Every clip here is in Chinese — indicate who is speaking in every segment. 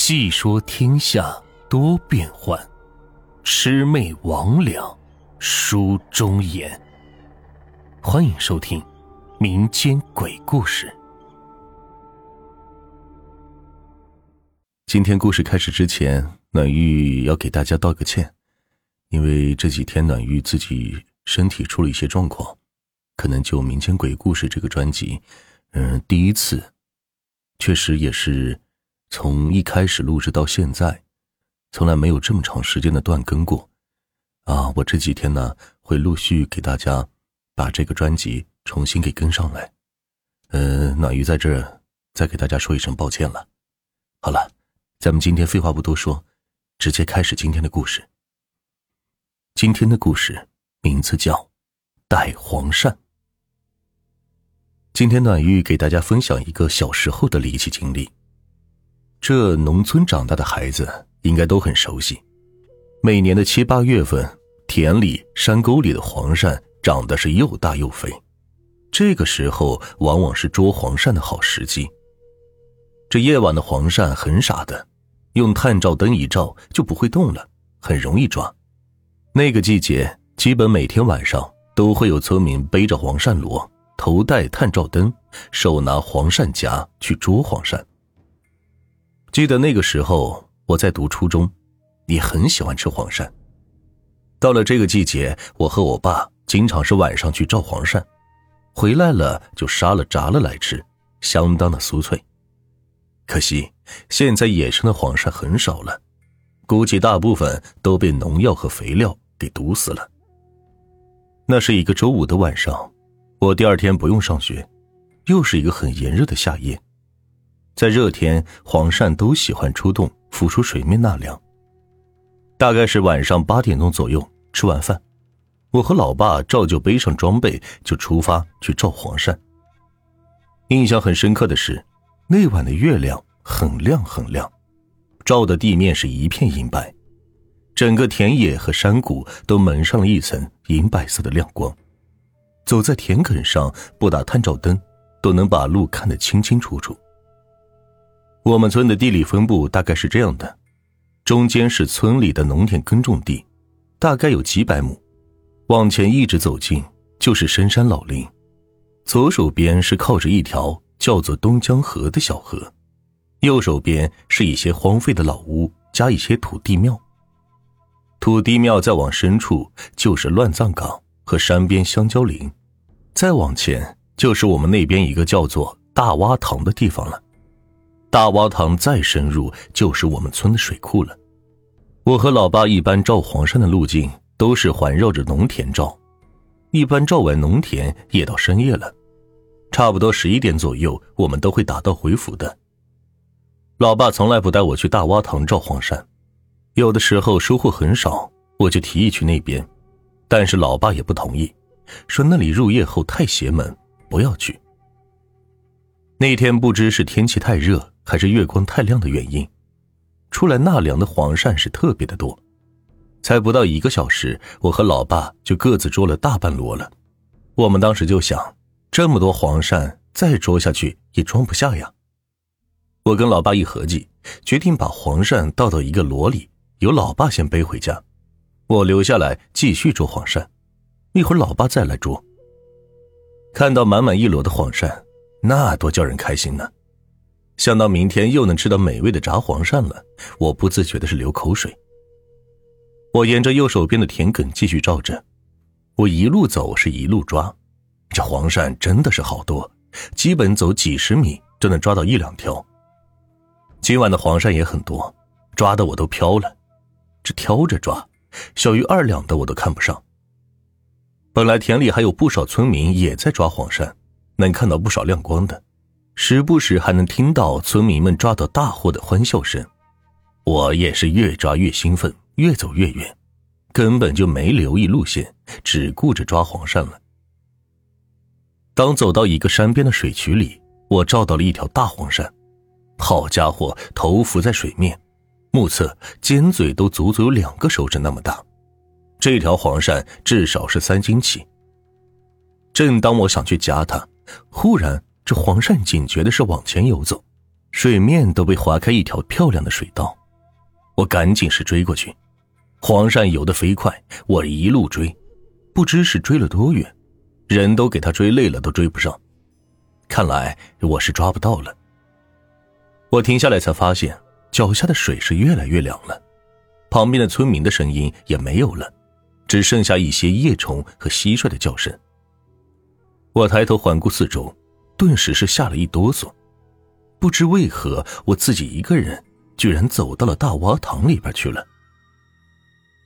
Speaker 1: 细说天下多变幻，魑魅魍魉书中言。欢迎收听民间鬼故事。今天故事开始之前，暖玉要给大家道个歉，因为这几天暖玉自己身体出了一些状况，可能就民间鬼故事这个专辑，嗯，第一次，确实也是。从一开始录制到现在，从来没有这么长时间的断更过，啊！我这几天呢会陆续给大家把这个专辑重新给跟上来，呃，暖鱼在这再给大家说一声抱歉了。好了，咱们今天废话不多说，直接开始今天的故事。今天的故事名字叫《带黄鳝》。今天暖玉给大家分享一个小时候的离奇经历。这农村长大的孩子应该都很熟悉，每年的七八月份，田里、山沟里的黄鳝长得是又大又肥，这个时候往往是捉黄鳝的好时机。这夜晚的黄鳝很傻的，用探照灯一照就不会动了，很容易抓。那个季节，基本每天晚上都会有村民背着黄鳝箩，头戴探照灯，手拿黄鳝夹去捉黄鳝。记得那个时候，我在读初中，你很喜欢吃黄鳝。到了这个季节，我和我爸经常是晚上去照黄鳝，回来了就杀了炸了来吃，相当的酥脆。可惜现在野生的黄鳝很少了，估计大部分都被农药和肥料给毒死了。那是一个周五的晚上，我第二天不用上学，又是一个很炎热的夏夜。在热天，黄鳝都喜欢出洞浮出水面纳凉。大概是晚上八点钟左右，吃完饭，我和老爸照旧背上装备就出发去照黄鳝。印象很深刻的是，那晚的月亮很亮很亮，照的地面是一片银白，整个田野和山谷都蒙上了一层银白色的亮光。走在田埂上，不打探照灯，都能把路看得清清楚楚。我们村的地理分布大概是这样的：中间是村里的农田耕种地，大概有几百亩；往前一直走近就是深山老林，左手边是靠着一条叫做东江河的小河，右手边是一些荒废的老屋加一些土地庙。土地庙再往深处就是乱葬岗和山边香蕉林，再往前就是我们那边一个叫做大洼塘的地方了。大洼塘再深入就是我们村的水库了。我和老爸一般照黄山的路径都是环绕着农田照，一般照完农田也到深夜了，差不多十一点左右我们都会打道回府的。老爸从来不带我去大洼塘照黄山，有的时候收获很少，我就提议去那边，但是老爸也不同意，说那里入夜后太邪门，不要去。那天不知是天气太热。还是月光太亮的原因，出来纳凉的黄鳝是特别的多。才不到一个小时，我和老爸就各自捉了大半箩了。我们当时就想，这么多黄鳝再捉下去也装不下呀。我跟老爸一合计，决定把黄鳝倒到一个箩里，由老爸先背回家，我留下来继续捉黄鳝。一会儿老爸再来捉。看到满满一箩的黄鳝，那多叫人开心呢！想到明天又能吃到美味的炸黄鳝了，我不自觉的是流口水。我沿着右手边的田埂继续照着，我一路走是一路抓，这黄鳝真的是好多，基本走几十米就能抓到一两条。今晚的黄鳝也很多，抓的我都飘了，这挑着抓，小于二两的我都看不上。本来田里还有不少村民也在抓黄鳝，能看到不少亮光的。时不时还能听到村民们抓到大货的欢笑声，我也是越抓越兴奋，越走越远，根本就没留意路线，只顾着抓黄鳝了。当走到一个山边的水渠里，我照到了一条大黄鳝，好家伙，头浮在水面，目测尖嘴都足足有两个手指那么大，这条黄鳝至少是三斤起。正当我想去夹它，忽然。这黄鳝警觉的是往前游走，水面都被划开一条漂亮的水道。我赶紧是追过去，黄鳝游得飞快，我一路追，不知是追了多远，人都给他追累了，都追不上。看来我是抓不到了。我停下来才发现，脚下的水是越来越凉了，旁边的村民的声音也没有了，只剩下一些叶虫和蟋蟀的叫声。我抬头环顾四周，顿时是吓了一哆嗦，不知为何我自己一个人居然走到了大洼塘里边去了。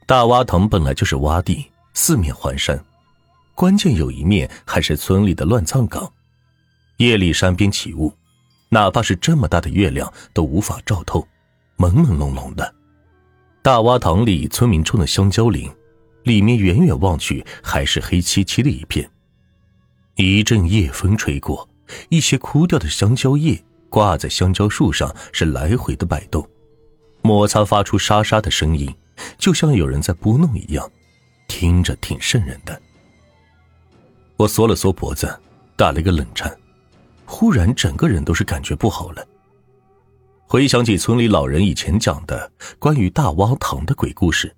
Speaker 1: 大洼塘本来就是洼地，四面环山，关键有一面还是村里的乱葬岗。夜里山边起雾，哪怕是这么大的月亮都无法照透，朦朦胧胧的。大洼塘里村民种的香蕉林，里面远远望去还是黑漆漆的一片。一阵夜风吹过，一些枯掉的香蕉叶挂在香蕉树上，是来回的摆动，摩擦发出沙沙的声音，就像有人在拨弄一样，听着挺瘆人的。我缩了缩脖子，打了一个冷颤，忽然整个人都是感觉不好了。回想起村里老人以前讲的关于大洼塘的鬼故事，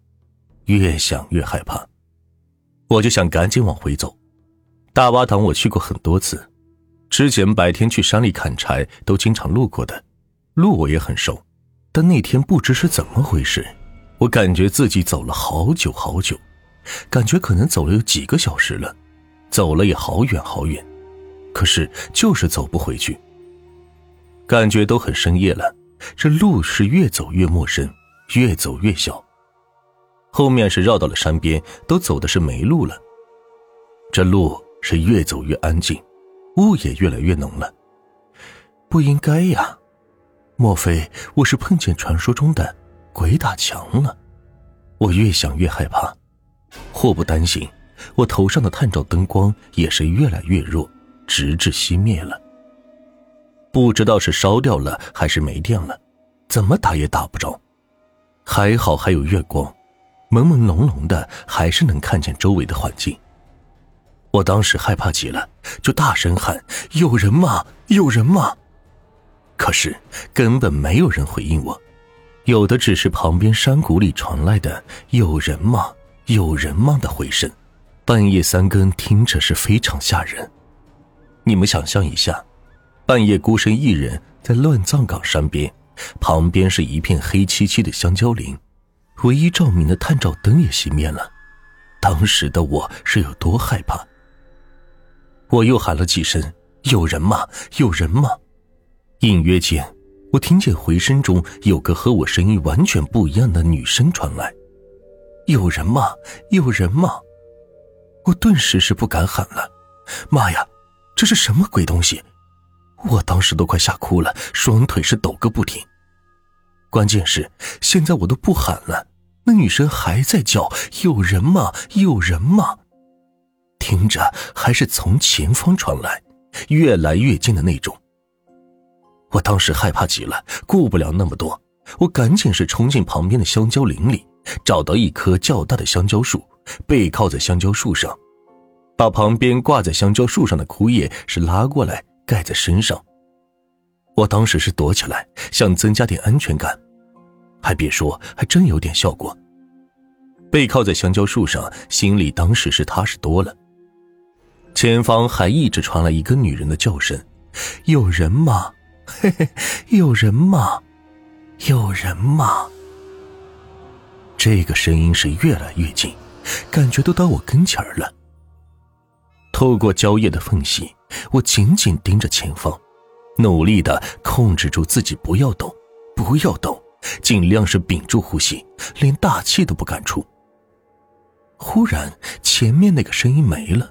Speaker 1: 越想越害怕，我就想赶紧往回走。大洼塘我去过很多次，之前白天去山里砍柴都经常路过的，路我也很熟。但那天不知是怎么回事，我感觉自己走了好久好久，感觉可能走了有几个小时了，走了也好远好远，可是就是走不回去。感觉都很深夜了，这路是越走越陌生，越走越小。后面是绕到了山边，都走的是没路了，这路。是越走越安静，雾也越来越浓了。不应该呀，莫非我是碰见传说中的鬼打墙了？我越想越害怕。祸不单行，我头上的探照灯光也是越来越弱，直至熄灭了。不知道是烧掉了还是没电了，怎么打也打不着。还好还有月光，朦朦胧胧的，还是能看见周围的环境。我当时害怕极了，就大声喊：“有人吗？有人吗？”可是根本没有人回应我，有的只是旁边山谷里传来的“有人吗？有人吗”的回声。半夜三更，听着是非常吓人。你们想象一下，半夜孤身一人在乱葬岗山边，旁边是一片黑漆漆的香蕉林，唯一照明的探照灯也熄灭了。当时的我是有多害怕？我又喊了几声：“有人吗？有人吗？”隐约间，我听见回声中有个和我声音完全不一样的女声传来：“有人吗？有人吗？”我顿时是不敢喊了。妈呀，这是什么鬼东西？我当时都快吓哭了，双腿是抖个不停。关键是现在我都不喊了，那女生还在叫：“有人吗？有人吗？”听着，还是从前方传来，越来越近的那种。我当时害怕极了，顾不了那么多，我赶紧是冲进旁边的香蕉林里，找到一棵较大的香蕉树，背靠在香蕉树上，把旁边挂在香蕉树上的枯叶是拉过来盖在身上。我当时是躲起来，想增加点安全感，还别说，还真有点效果。背靠在香蕉树上，心里当时是踏实多了。前方还一直传来一个女人的叫声：“有人吗？嘿嘿，有人吗？有人吗？”这个声音是越来越近，感觉都到我跟前了。透过蕉叶的缝隙，我紧紧盯着前方，努力的控制住自己，不要动，不要动，尽量是屏住呼吸，连大气都不敢出。忽然，前面那个声音没了。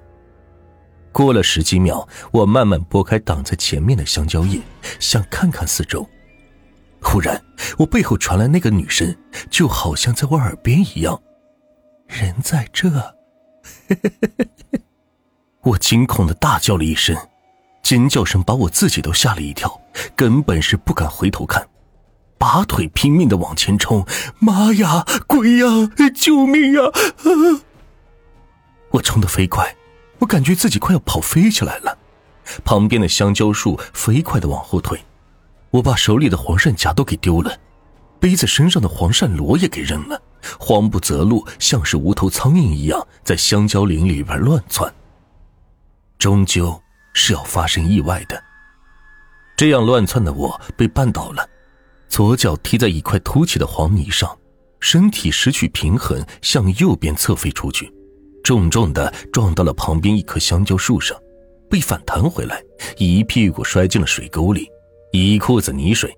Speaker 1: 过了十几秒，我慢慢拨开挡在前面的香蕉叶，想看看四周。忽然，我背后传来那个女声，就好像在我耳边一样：“人在这。”我惊恐的大叫了一声，尖叫声把我自己都吓了一跳，根本是不敢回头看，拔腿拼命的往前冲。妈呀，鬼呀，救命啊！我冲得飞快。我感觉自己快要跑飞起来了，旁边的香蕉树飞快的往后退，我把手里的黄鳝夹都给丢了，背在身上的黄鳝螺也给扔了，慌不择路，像是无头苍蝇一样在香蕉林里边乱窜。终究是要发生意外的。这样乱窜的我被绊倒了，左脚踢在一块凸起的黄泥上，身体失去平衡，向右边侧飞出去，重重的撞到了旁边一棵香蕉树上，被反弹回来，一屁股摔进了水沟里。一裤子泥水，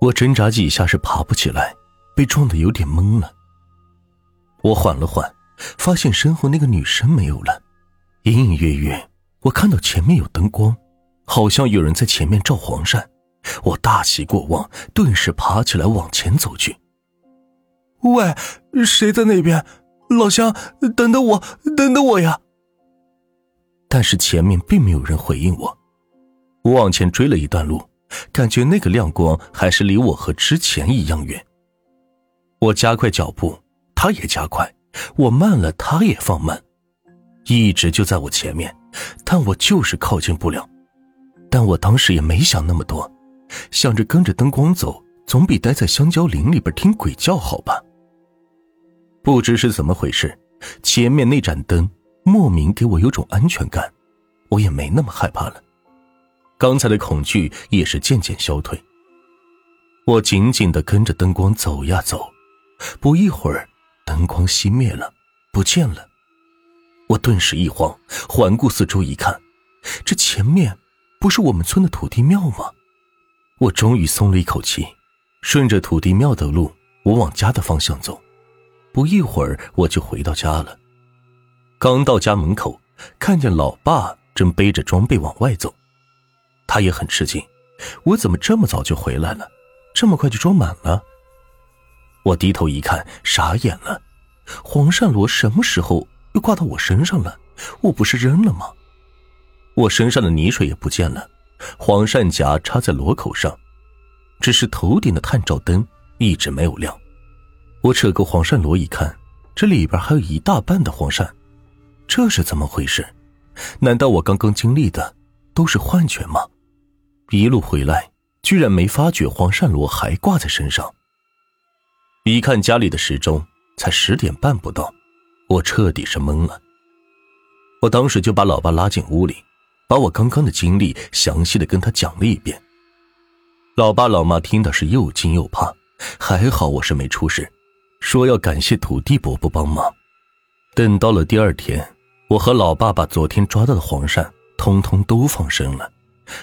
Speaker 1: 我挣扎几下是爬不起来，被撞得有点懵了。我缓了缓，发现身后那个女生没有了，隐隐约约我看到前面有灯光，好像有人在前面照黄鳝。我大喜过望，顿时爬起来往前走去。
Speaker 2: 喂，谁在那边？老乡，等等我，等等我呀！
Speaker 1: 但是前面并没有人回应我。我往前追了一段路。感觉那个亮光还是离我和之前一样远。我加快脚步，他也加快；我慢了，他也放慢，一直就在我前面，但我就是靠近不了。但我当时也没想那么多，想着跟着灯光走，总比待在香蕉林里边听鬼叫好吧。不知是怎么回事，前面那盏灯莫名给我有种安全感，我也没那么害怕了。刚才的恐惧也是渐渐消退。我紧紧的跟着灯光走呀走，不一会儿，灯光熄灭了，不见了。我顿时一慌，环顾四周一看，这前面不是我们村的土地庙吗？我终于松了一口气，顺着土地庙的路，我往家的方向走。不一会儿，我就回到家了。刚到家门口，看见老爸正背着装备往外走。他也很吃惊，我怎么这么早就回来了，这么快就装满了？我低头一看，傻眼了，黄鳝螺什么时候又挂到我身上了？我不是扔了吗？我身上的泥水也不见了，黄鳝夹插在螺口上，只是头顶的探照灯一直没有亮。我扯过黄鳝螺一看，这里边还有一大半的黄鳝，这是怎么回事？难道我刚刚经历的？都是幻觉吗？一路回来，居然没发觉黄鳝螺还挂在身上。一看家里的时钟，才十点半不到，我彻底是懵了。我当时就把老爸拉进屋里，把我刚刚的经历详细的跟他讲了一遍。老爸老妈听的是又惊又怕，还好我是没出事，说要感谢土地伯伯帮忙。等到了第二天，我和老爸把昨天抓到的黄鳝。通通都放生了，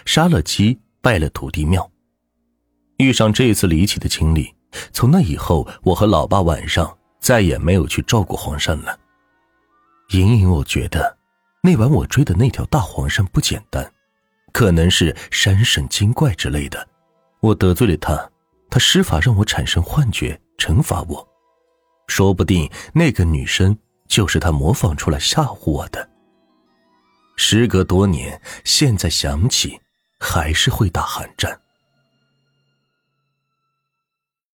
Speaker 1: 杀了鸡，拜了土地庙。遇上这次离奇的经历，从那以后，我和老爸晚上再也没有去照过黄鳝了。隐隐我觉得，那晚我追的那条大黄鳝不简单，可能是山神精怪之类的。我得罪了他，他施法让我产生幻觉，惩罚我。说不定那个女生就是他模仿出来吓唬我的。时隔多年，现在想起，还是会打寒战。